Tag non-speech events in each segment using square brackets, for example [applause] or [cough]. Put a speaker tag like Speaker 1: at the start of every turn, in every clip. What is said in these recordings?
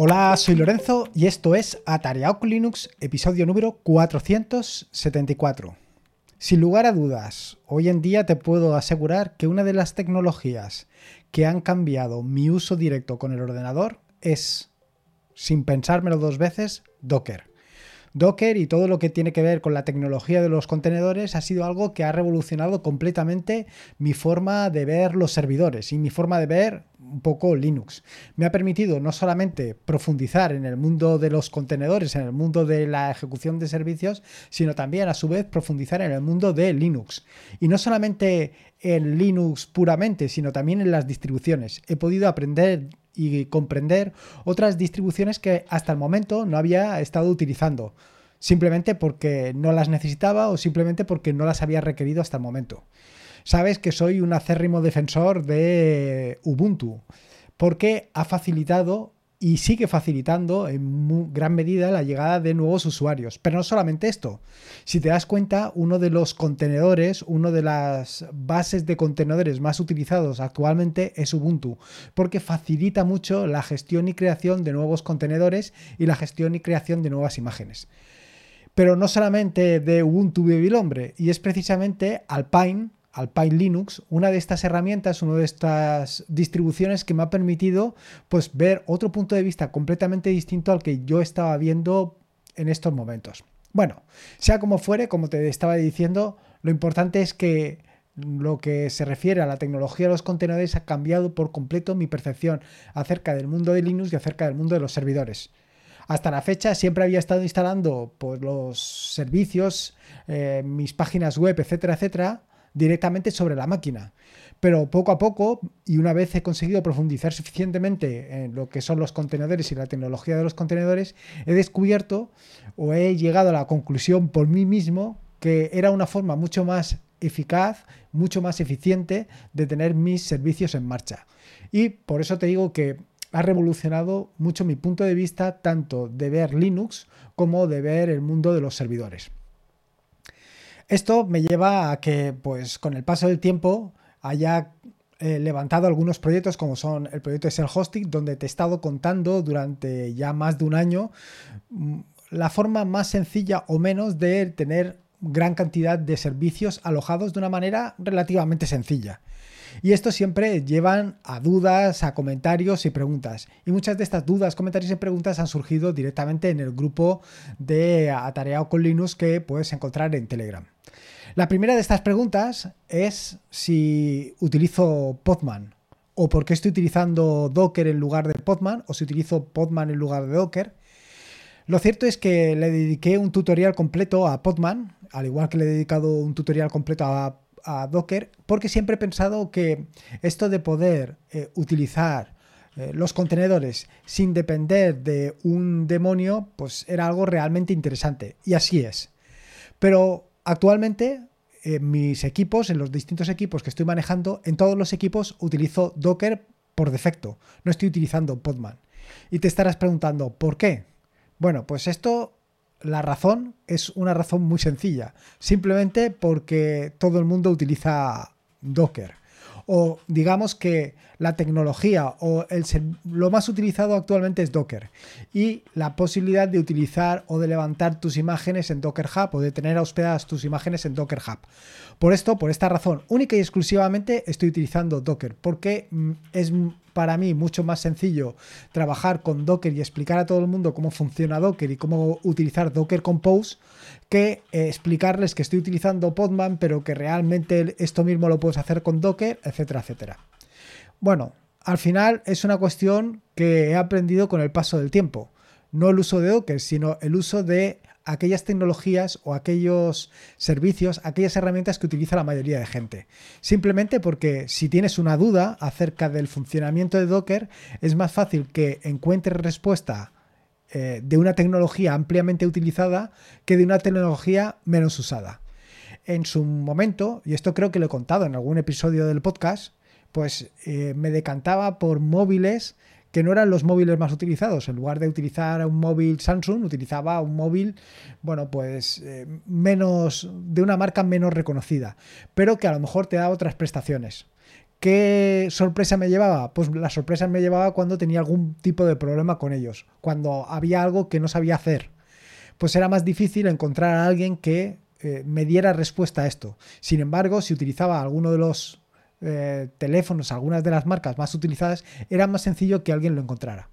Speaker 1: Hola, soy Lorenzo y esto es Atareado con Linux, episodio número 474. Sin lugar a dudas, hoy en día te puedo asegurar que una de las tecnologías que han cambiado mi uso directo con el ordenador es, sin pensármelo dos veces, Docker. Docker y todo lo que tiene que ver con la tecnología de los contenedores ha sido algo que ha revolucionado completamente mi forma de ver los servidores y mi forma de ver un poco Linux. Me ha permitido no solamente profundizar en el mundo de los contenedores, en el mundo de la ejecución de servicios, sino también a su vez profundizar en el mundo de Linux. Y no solamente en Linux puramente, sino también en las distribuciones. He podido aprender y comprender otras distribuciones que hasta el momento no había estado utilizando, simplemente porque no las necesitaba o simplemente porque no las había requerido hasta el momento. Sabes que soy un acérrimo defensor de Ubuntu, porque ha facilitado y sigue facilitando en gran medida la llegada de nuevos usuarios. Pero no solamente esto. Si te das cuenta, uno de los contenedores, una de las bases de contenedores más utilizados actualmente es Ubuntu, porque facilita mucho la gestión y creación de nuevos contenedores y la gestión y creación de nuevas imágenes. Pero no solamente de Ubuntu vive el hombre, y es precisamente Alpine Alpine Linux, una de estas herramientas, una de estas distribuciones que me ha permitido pues, ver otro punto de vista completamente distinto al que yo estaba viendo en estos momentos. Bueno, sea como fuere, como te estaba diciendo, lo importante es que lo que se refiere a la tecnología de los contenedores ha cambiado por completo mi percepción acerca del mundo de Linux y acerca del mundo de los servidores. Hasta la fecha siempre había estado instalando pues, los servicios, eh, mis páginas web, etcétera, etcétera, directamente sobre la máquina. Pero poco a poco, y una vez he conseguido profundizar suficientemente en lo que son los contenedores y la tecnología de los contenedores, he descubierto o he llegado a la conclusión por mí mismo que era una forma mucho más eficaz, mucho más eficiente de tener mis servicios en marcha. Y por eso te digo que ha revolucionado mucho mi punto de vista tanto de ver Linux como de ver el mundo de los servidores. Esto me lleva a que, pues, con el paso del tiempo haya eh, levantado algunos proyectos como son el proyecto de Self Hosting, donde te he estado contando durante ya más de un año mm, la forma más sencilla o menos de tener gran cantidad de servicios alojados de una manera relativamente sencilla. Y esto siempre llevan a dudas, a comentarios y preguntas. Y muchas de estas dudas, comentarios y preguntas han surgido directamente en el grupo de Atareado con Linux que puedes encontrar en Telegram. La primera de estas preguntas es si utilizo Podman o por qué estoy utilizando Docker en lugar de Podman o si utilizo Podman en lugar de Docker. Lo cierto es que le dediqué un tutorial completo a Podman, al igual que le he dedicado un tutorial completo a, Docker, porque siempre he pensado que esto de poder eh, utilizar eh, los contenedores sin depender de un demonio, pues era algo realmente interesante. Y así es. Pero Actualmente, en mis equipos, en los distintos equipos que estoy manejando, en todos los equipos utilizo Docker por defecto. No estoy utilizando Podman. Y te estarás preguntando, ¿por qué? Bueno, pues esto, la razón es una razón muy sencilla. Simplemente porque todo el mundo utiliza Docker o digamos que la tecnología o el, lo más utilizado actualmente es Docker y la posibilidad de utilizar o de levantar tus imágenes en Docker Hub o de tener hospedadas tus imágenes en Docker Hub. Por esto, por esta razón, única y exclusivamente estoy utilizando Docker porque mm, es para mí mucho más sencillo trabajar con Docker y explicar a todo el mundo cómo funciona Docker y cómo utilizar Docker Compose que eh, explicarles que estoy utilizando Podman, pero que realmente esto mismo lo puedes hacer con Docker, etcétera, etcétera. Bueno, al final es una cuestión que he aprendido con el paso del tiempo. No el uso de Docker, sino el uso de aquellas tecnologías o aquellos servicios, aquellas herramientas que utiliza la mayoría de gente. Simplemente porque si tienes una duda acerca del funcionamiento de Docker, es más fácil que encuentres respuesta eh, de una tecnología ampliamente utilizada que de una tecnología menos usada. En su momento, y esto creo que lo he contado en algún episodio del podcast, pues eh, me decantaba por móviles que no eran los móviles más utilizados. En lugar de utilizar un móvil Samsung, utilizaba un móvil, bueno, pues eh, menos, de una marca menos reconocida, pero que a lo mejor te da otras prestaciones. ¿Qué sorpresa me llevaba? Pues la sorpresa me llevaba cuando tenía algún tipo de problema con ellos, cuando había algo que no sabía hacer. Pues era más difícil encontrar a alguien que eh, me diera respuesta a esto. Sin embargo, si utilizaba alguno de los eh, teléfonos, algunas de las marcas más utilizadas, era más sencillo que alguien lo encontrara.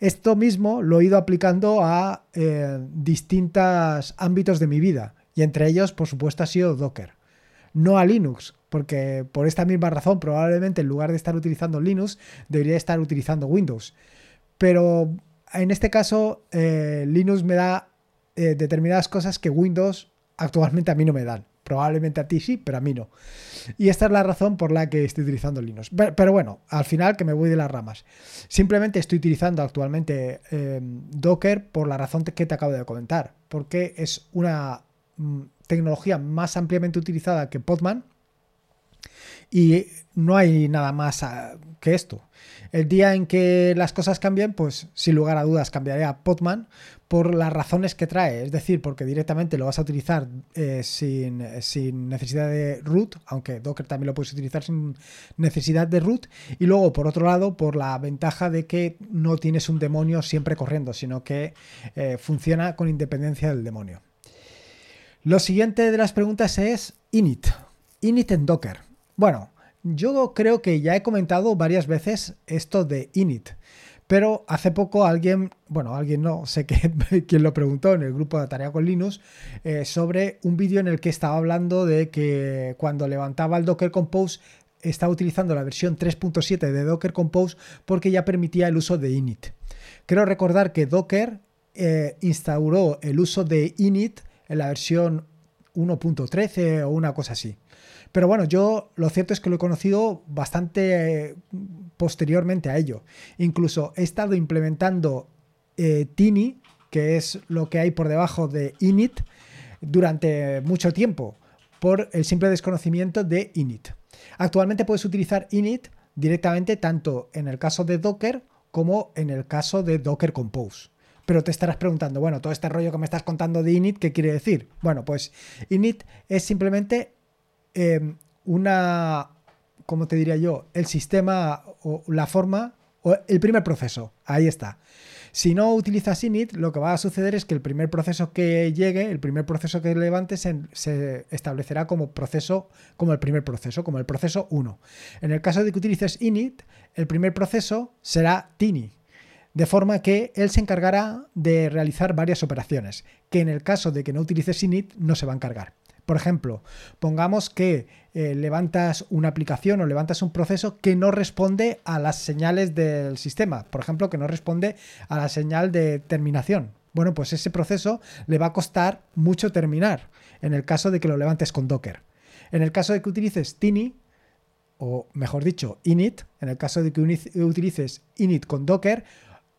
Speaker 1: Esto mismo lo he ido aplicando a eh, distintos ámbitos de mi vida y entre ellos, por supuesto, ha sido Docker. No a Linux, porque por esta misma razón probablemente en lugar de estar utilizando Linux, debería estar utilizando Windows. Pero en este caso, eh, Linux me da determinadas cosas que Windows actualmente a mí no me dan. Probablemente a ti sí, pero a mí no. Y esta es la razón por la que estoy utilizando Linux. Pero bueno, al final que me voy de las ramas. Simplemente estoy utilizando actualmente em, Docker por la razón que te acabo de comentar. Porque es una mm, tecnología más ampliamente utilizada que Podman. Y no hay nada más que esto. El día en que las cosas cambien, pues sin lugar a dudas cambiaré a Podman por las razones que trae, es decir, porque directamente lo vas a utilizar eh, sin, necesidad de root, aunque Docker también lo puedes utilizar sin necesidad de root, y luego por otro lado por la ventaja de que no tienes un demonio siempre corriendo, sino que eh, funciona con independencia del demonio. Lo siguiente de las preguntas es init, init en Docker. Bueno, yo creo que ya he comentado varias veces esto de init. Pero hace poco alguien, bueno, alguien no, sé [laughs] quién lo preguntó en el grupo de Tarea con Linux, eh, sobre un vídeo en el que estaba hablando de que cuando levantaba el Docker Compose estaba utilizando la versión 3.7 de Docker Compose porque ya permitía el uso de init. Quiero recordar que Docker eh, instauró el uso de init en la versión 1.13 o una cosa así. Pero bueno, yo lo cierto es que lo he conocido bastante eh, posteriormente a ello. Incluso he estado implementando eh, Tini, que es lo que hay por debajo de init, durante mucho tiempo, por el simple desconocimiento de init. Actualmente puedes utilizar init directamente tanto en el caso de Docker como en el caso de Docker Compose. Pero te estarás preguntando, bueno, todo este rollo que me estás contando de init, ¿qué quiere decir? Bueno, pues init es simplemente Em, una, ¿cómo te diría yo? El sistema o la forma o el primer proceso. Ahí está. Si no utilizas init, lo que va a suceder es que el primer proceso que llegue, el primer proceso que levantes, se, establecerá como proceso, como el primer proceso, como el proceso 1. En el caso de que utilices init, el primer proceso será tini, de forma que él se encargará de realizar varias operaciones, que en el caso de que no utilices init no se va a encargar. Por ejemplo, pongamos que eh, levantas una aplicación o levantas un proceso que no responde a las señales del sistema. Por ejemplo, que no responde a la señal de terminación. Bueno, pues ese proceso le va a costar mucho terminar en el caso de que lo levantes con Docker. En el caso de que utilices Tini, o mejor dicho, init, en el caso de que utilices init con Docker,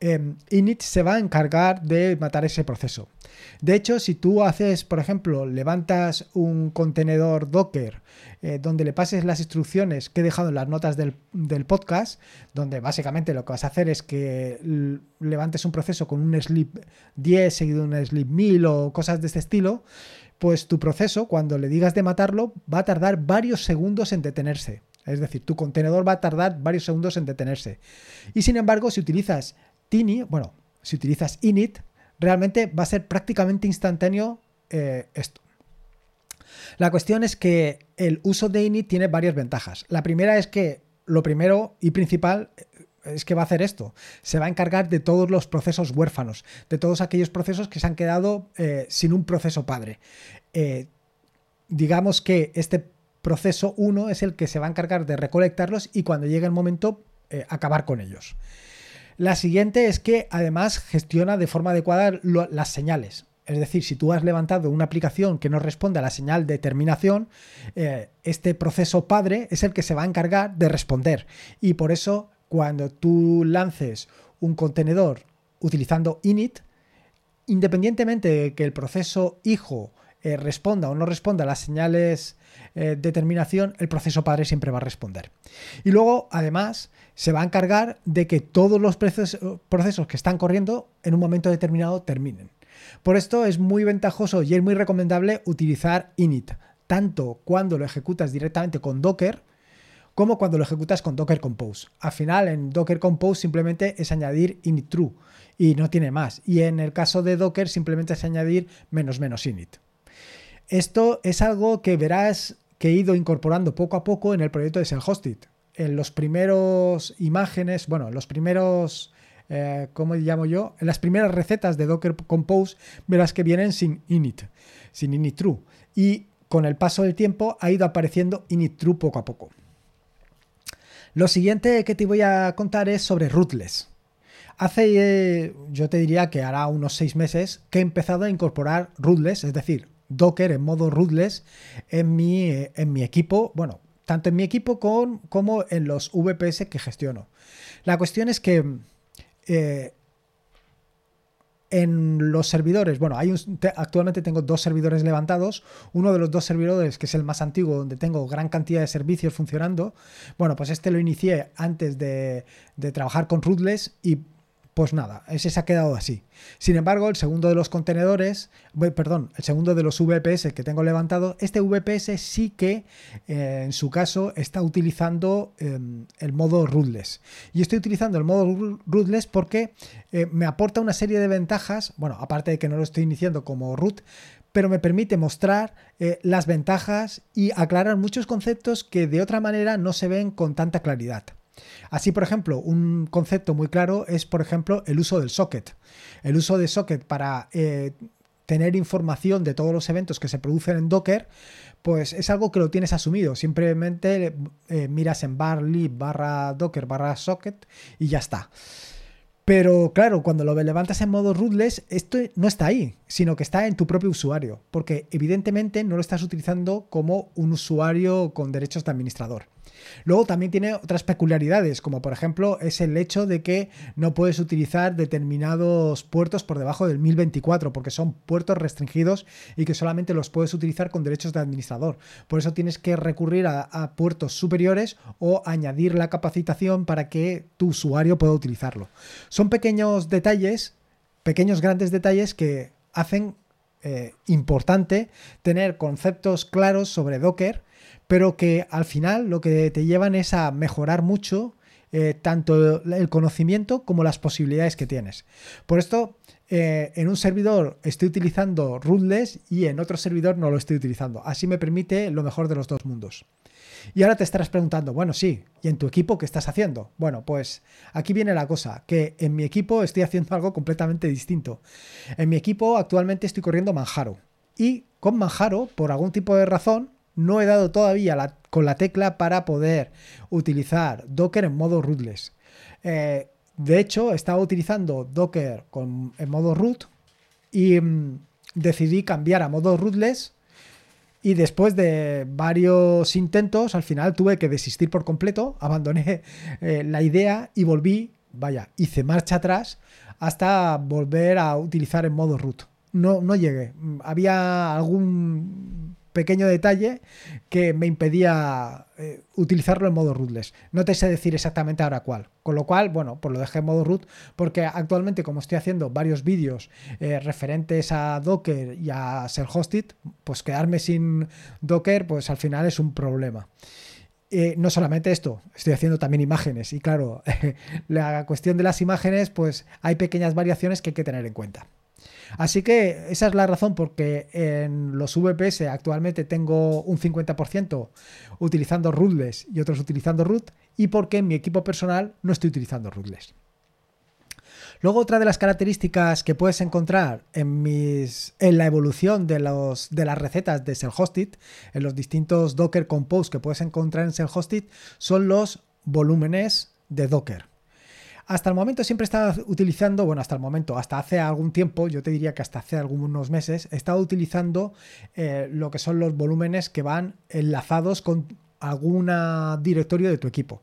Speaker 1: Em, init se va a encargar de matar ese proceso. De hecho, si tú haces, por ejemplo, levantas un contenedor Docker eh, donde le pases las instrucciones que he dejado en las notas del, podcast, donde básicamente lo que vas a hacer es que levantes un proceso con un sleep 10 seguido de un sleep 1000 o cosas de este estilo, pues tu proceso, cuando le digas de matarlo, va a tardar varios segundos en detenerse. Es decir, tu contenedor va a tardar varios segundos en detenerse. Y sin embargo, si utilizas Tini, bueno, si utilizas init, realmente va a ser prácticamente instantáneo eh, esto. La cuestión es que el uso de init tiene varias ventajas. La primera es que lo primero y principal eh, es que va a hacer esto. Se va a encargar de todos los procesos huérfanos, de todos aquellos procesos que se han quedado eh, sin un proceso padre. digamos que este proceso 1 es el que se va a encargar de recolectarlos y cuando llegue el momento acabar con ellos. La siguiente es que además gestiona de forma adecuada las señales. Es decir, si tú has levantado una aplicación que no responde a la señal de terminación, eh, este proceso padre es el que se va a encargar de responder. Y por eso, cuando tú lances un contenedor utilizando init, independientemente de que el proceso hijo eh, responda o no responda a las señales eh, de terminación, el proceso padre siempre va a responder. Y luego, además, se va a encargar de que todos los procesos que están corriendo en un momento determinado terminen. Por esto es muy ventajoso y es muy recomendable utilizar init, tanto cuando lo ejecutas directamente con Docker, como cuando lo ejecutas con Docker Compose. Al final, en Docker Compose simplemente es añadir init true y no tiene más. Y en el caso de Docker simplemente es añadir menos menos init. Esto es algo que verás que he ido incorporando poco a poco en el proyecto de Self-Hosted. En los primeros imágenes, bueno, en los primeros, eh, ¿cómo llamo yo? En las primeras recetas de Docker Compose verás que vienen sin init, sin init true. Y con el paso del tiempo ha ido apareciendo init true poco a poco. Lo siguiente que te voy a contar es sobre rootless. Hace, eh, yo te diría que hará unos seis meses que he empezado a incorporar rootless, es decir, Docker en modo rootless en mi, eh, en mi equipo, bueno, tanto en mi equipo como en los VPS que gestiono. La cuestión es que eh, en los servidores, bueno, hay actualmente tengo dos servidores levantados. Uno de los dos servidores, que es el más antiguo, donde tengo gran cantidad de servicios funcionando. Bueno, pues este lo inicié antes de, de trabajar con Rootless y pues nada, ese se ha quedado así. Sin embargo, el segundo de los contenedores, perdón, el segundo de los VPS que tengo levantado, este VPS sí que eh, en su caso está utilizando em, el modo rootless. Y estoy utilizando el modo rootless porque eh, me aporta una serie de ventajas, bueno, aparte de que no lo estoy iniciando como root, pero me permite mostrar eh, las ventajas y aclarar muchos conceptos que de otra manera no se ven con tanta claridad. Así, por ejemplo, un concepto muy claro es, por ejemplo, el uso del socket. El uso de socket para eh, tener información de todos los eventos que se producen en Docker, pues es algo que lo tienes asumido. Simplemente eh, miras en bar lib barra docker barra socket y ya está. Pero claro, cuando lo levantas en modo rootless, esto no está ahí, sino que está en tu propio usuario, porque evidentemente no lo estás utilizando como un usuario con derechos de administrador. Luego también tiene otras peculiaridades, como por ejemplo es el hecho de que no puedes utilizar determinados puertos por debajo del 1024, porque son puertos restringidos y que solamente los puedes utilizar con derechos de administrador. Por eso tienes que recurrir a, puertos superiores o añadir la capacitación para que tu usuario pueda utilizarlo. Son pequeños detalles, pequeños grandes detalles que hacen eh, importante tener conceptos claros sobre Docker pero que al final lo que te llevan es a mejorar mucho eh, tanto el conocimiento como las posibilidades que tienes. Por esto, eh, en un servidor estoy utilizando rootless y en otro servidor no lo estoy utilizando. Así me permite lo mejor de los dos mundos. Y ahora te estarás preguntando, bueno, sí, ¿y en tu equipo qué estás haciendo? Bueno, pues aquí viene la cosa, que en mi equipo estoy haciendo [laughs] algo completamente distinto. En mi equipo actualmente estoy corriendo Manjaro. Y con Manjaro, por algún tipo de razón, no he dado todavía con la tecla para poder utilizar Docker en modo rootless. Eh, de hecho, estaba utilizando Docker en modo root y mm, decidí cambiar a modo rootless y después de varios intentos, al final tuve que desistir por completo, [laughs] abandoné eh, la idea y volví, vaya, hice marcha atrás hasta volver a utilizar en modo root. No, no llegué. Había algún pequeño detalle que me impedía eh, utilizarlo en modo rootless. No te sé decir exactamente ahora cuál. Con lo cual, bueno, pues lo dejé en modo root porque actualmente como estoy haciendo varios vídeos eh, referentes a Docker y a ser hosted, pues quedarme sin Docker pues al final es un problema. Eh, no solamente esto, estoy haciendo también imágenes y claro, [laughs] la cuestión de las imágenes pues hay pequeñas variaciones que hay que tener en cuenta. Así que esa es la razón porque en los VPS actualmente tengo un 50% utilizando rootless y otros utilizando root y porque en mi equipo personal no estoy utilizando rootless. Luego otra de las características que puedes encontrar en, mis, en la evolución de, los, de las recetas de Self-Hosted, en los distintos Docker Compose que puedes encontrar en Self-Hosted, son los volúmenes de Docker. Hasta el momento siempre estaba utilizando, bueno, hasta el momento, hasta hace algún tiempo, yo te diría que hasta hace algunos meses, he estado utilizando eh, lo que son los volúmenes que van enlazados con algún directorio de tu equipo.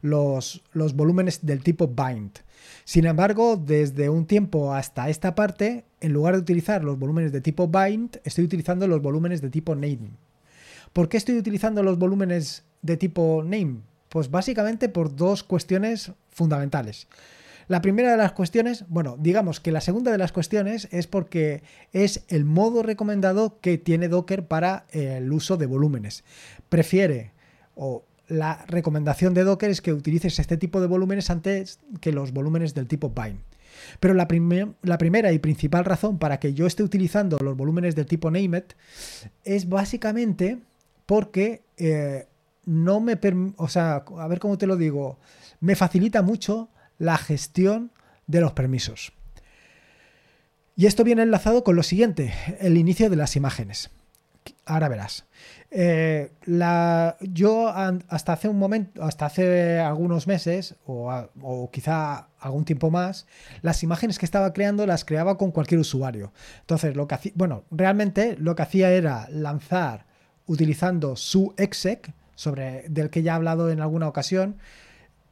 Speaker 1: Los, los volúmenes del tipo bind. Sin embargo, desde un tiempo hasta esta parte, en lugar de utilizar los volúmenes de tipo bind, estoy utilizando los volúmenes de tipo name. ¿Por qué estoy utilizando los volúmenes de tipo name? Pues básicamente por dos cuestiones fundamentales. La primera de las cuestiones, bueno, digamos que la segunda de las cuestiones es porque es el modo recomendado que tiene Docker para el uso de volúmenes. Prefiere o la recomendación de Docker es que utilices este tipo de volúmenes antes que los volúmenes del tipo bind. Pero la, la, primera y principal razón para que yo esté utilizando los volúmenes del tipo named es básicamente porque eh, no me... O sea, a ver cómo te lo digo, me facilita mucho la gestión de los permisos. Y esto viene enlazado con lo siguiente, el inicio de las imágenes. Ahora verás. Eh, la, yo hasta hace un momento, hasta hace algunos meses, o, quizá algún tiempo más, las imágenes que estaba creando las creaba con cualquier usuario. Entonces, lo que hacía, bueno, realmente lo que hacía era lanzar utilizando su exec, sobre, del que ya he hablado en alguna ocasión,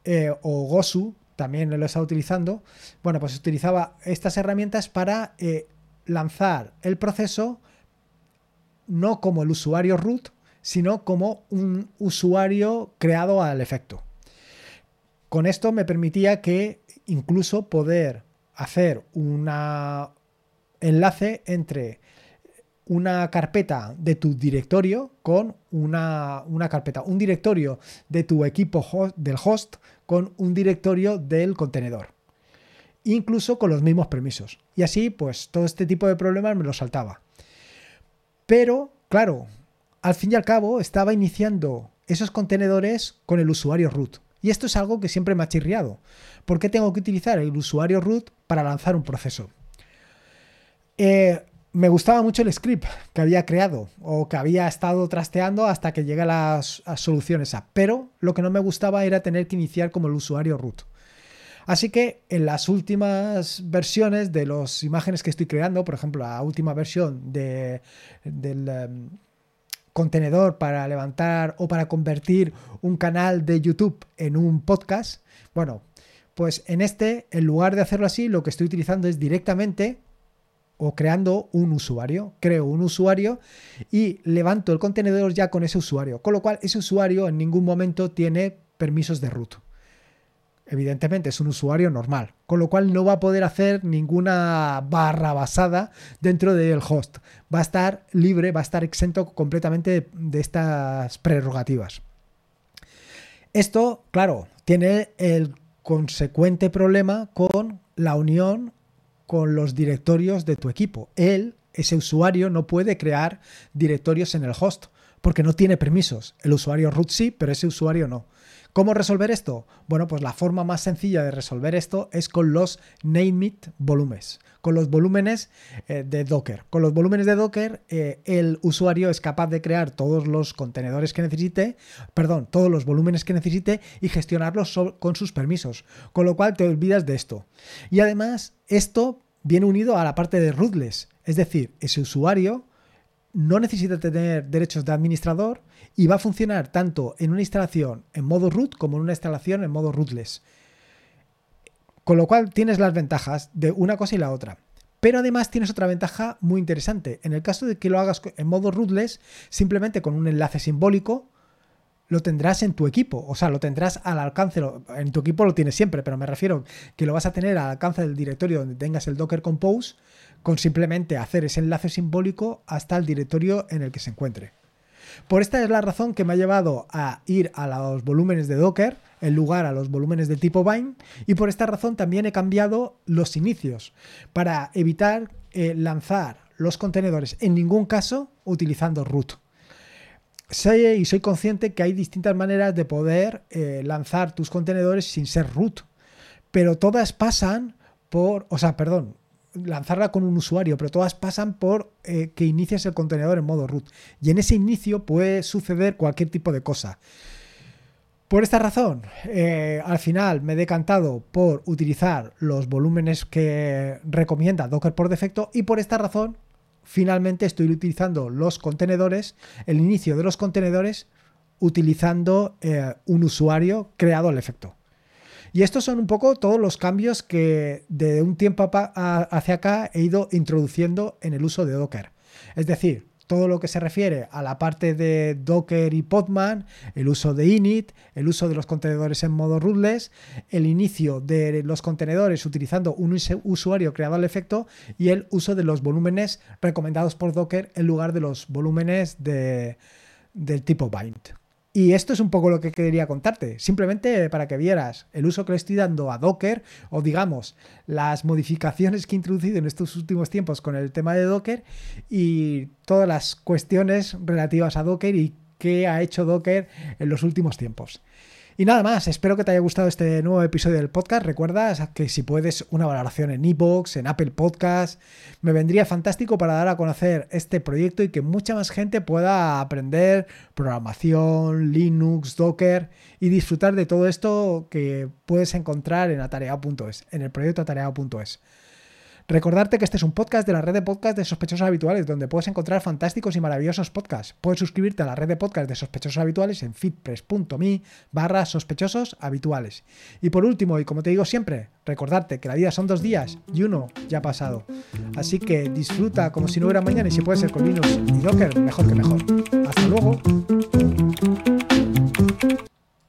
Speaker 1: eh, o Gosu, también lo estaba utilizando. Bueno, pues utilizaba estas herramientas para eh, lanzar el proceso no como el usuario root, sino como un usuario creado al efecto. Con esto me permitía que incluso poder hacer un enlace entre una carpeta de tu directorio con una, carpeta, un directorio de tu equipo del host con un directorio del contenedor. Incluso con los mismos permisos. Y así, pues todo este tipo de problemas me lo saltaba. Pero, claro, al fin y al cabo estaba iniciando esos contenedores con el usuario root. Y esto es algo que siempre me ha chirriado. ¿Por qué tengo que utilizar el usuario root para lanzar un proceso? Eh, me gustaba mucho el script que había creado o que había estado trasteando hasta que llegue a las soluciones A, pero lo que no me gustaba era tener que iniciar como el usuario root. Así que en las últimas versiones de las imágenes que estoy creando, por ejemplo, la última versión de, del em, contenedor para levantar o para convertir un canal de YouTube en un podcast, bueno, pues en este, en lugar de hacerlo así, lo que estoy utilizando es directamente o creando un usuario. Creo un usuario y levanto el contenedor ya con ese usuario. Con lo cual, ese usuario en ningún momento tiene permisos de root evidentemente es un usuario normal, con lo cual no va a poder hacer ninguna barra basada dentro del host. Va a estar libre, va a estar exento completamente de, estas prerrogativas. Esto, claro, tiene el consecuente problema con la unión con los directorios de tu equipo. Él, ese usuario, no puede crear directorios en el host porque no tiene permisos. El usuario root sí, pero ese usuario no. ¿Cómo resolver esto? Bueno, pues la forma más sencilla de resolver esto es con los it volúmenes, con los volúmenes eh, de Docker. Con los volúmenes de Docker, eh, el usuario es capaz de crear todos los contenedores que necesite, perdón, todos los volúmenes que necesite y gestionarlos con sus permisos. Con lo cual te olvidas de esto. Y además, esto viene unido a la parte de rootless, es decir, ese usuario no necesita tener derechos de administrador y va a funcionar tanto en una instalación en modo root como en una instalación en modo rootless. Con lo cual tienes las ventajas de una cosa y la otra. Pero además tienes otra ventaja muy interesante. En el caso de que lo hagas en modo rootless, simplemente con un enlace simbólico, lo tendrás en tu equipo. O sea, lo tendrás al alcance. En tu equipo lo tienes siempre, pero me refiero que lo vas a tener al alcance del directorio donde tengas el Docker Compose con simplemente hacer ese enlace simbólico hasta el directorio en el que se encuentre. Por esta es la razón que me ha llevado a ir a los volúmenes de Docker en lugar a los volúmenes de tipo bind y por esta razón también he cambiado los inicios para evitar eh, lanzar los contenedores en ningún caso utilizando root. Sé y soy consciente que hay distintas maneras de poder eh, lanzar tus contenedores sin ser root, pero todas pasan por, o sea, perdón, lanzarla con un usuario, pero todas pasan por eh, que inicias el contenedor en modo root. Y en ese inicio puede suceder cualquier tipo de cosa. Por esta razón, eh, al final me he decantado por utilizar los volúmenes que recomienda Docker por defecto y por esta razón, finalmente estoy utilizando los contenedores, el inicio de los contenedores, utilizando eh, un usuario creado al efecto. Y estos son un poco todos los cambios que de un tiempo hacia acá he ido introduciendo en el uso de Docker. Es decir, todo lo que se refiere a la parte de Docker y Podman, el uso de init, el uso de los contenedores en modo rootless, el inicio de los contenedores utilizando un usuario creado al efecto y el uso de los volúmenes recomendados por Docker en lugar de los volúmenes de, del tipo bind. Y esto es un poco lo que quería contarte, simplemente para que vieras el uso que le estoy dando a Docker o digamos las modificaciones que he introducido en estos últimos tiempos con el tema de Docker y todas las cuestiones relativas a Docker y qué ha hecho Docker en los últimos tiempos. Y nada más, espero que te haya gustado este nuevo episodio del podcast. Recuerda que si puedes una valoración en iVoox, en Apple Podcast, me vendría fantástico para dar a conocer este proyecto y que mucha más gente pueda aprender programación, Linux, Docker y disfrutar de todo esto que puedes encontrar en atareado.es, en el proyecto atareado.es. Recordarte que este es un podcast de la red de podcast de sospechosos habituales, donde puedes encontrar fantásticos y maravillosos podcasts. Puedes suscribirte a la red de podcast de sospechosos habituales en fitpress.me barra sospechosos habituales. Y por último, y como te digo siempre, recordarte que la vida son dos días y uno ya ha pasado. Así que disfruta como si no hubiera mañana y si puede ser con Linux y Docker, mejor que mejor. Hasta luego.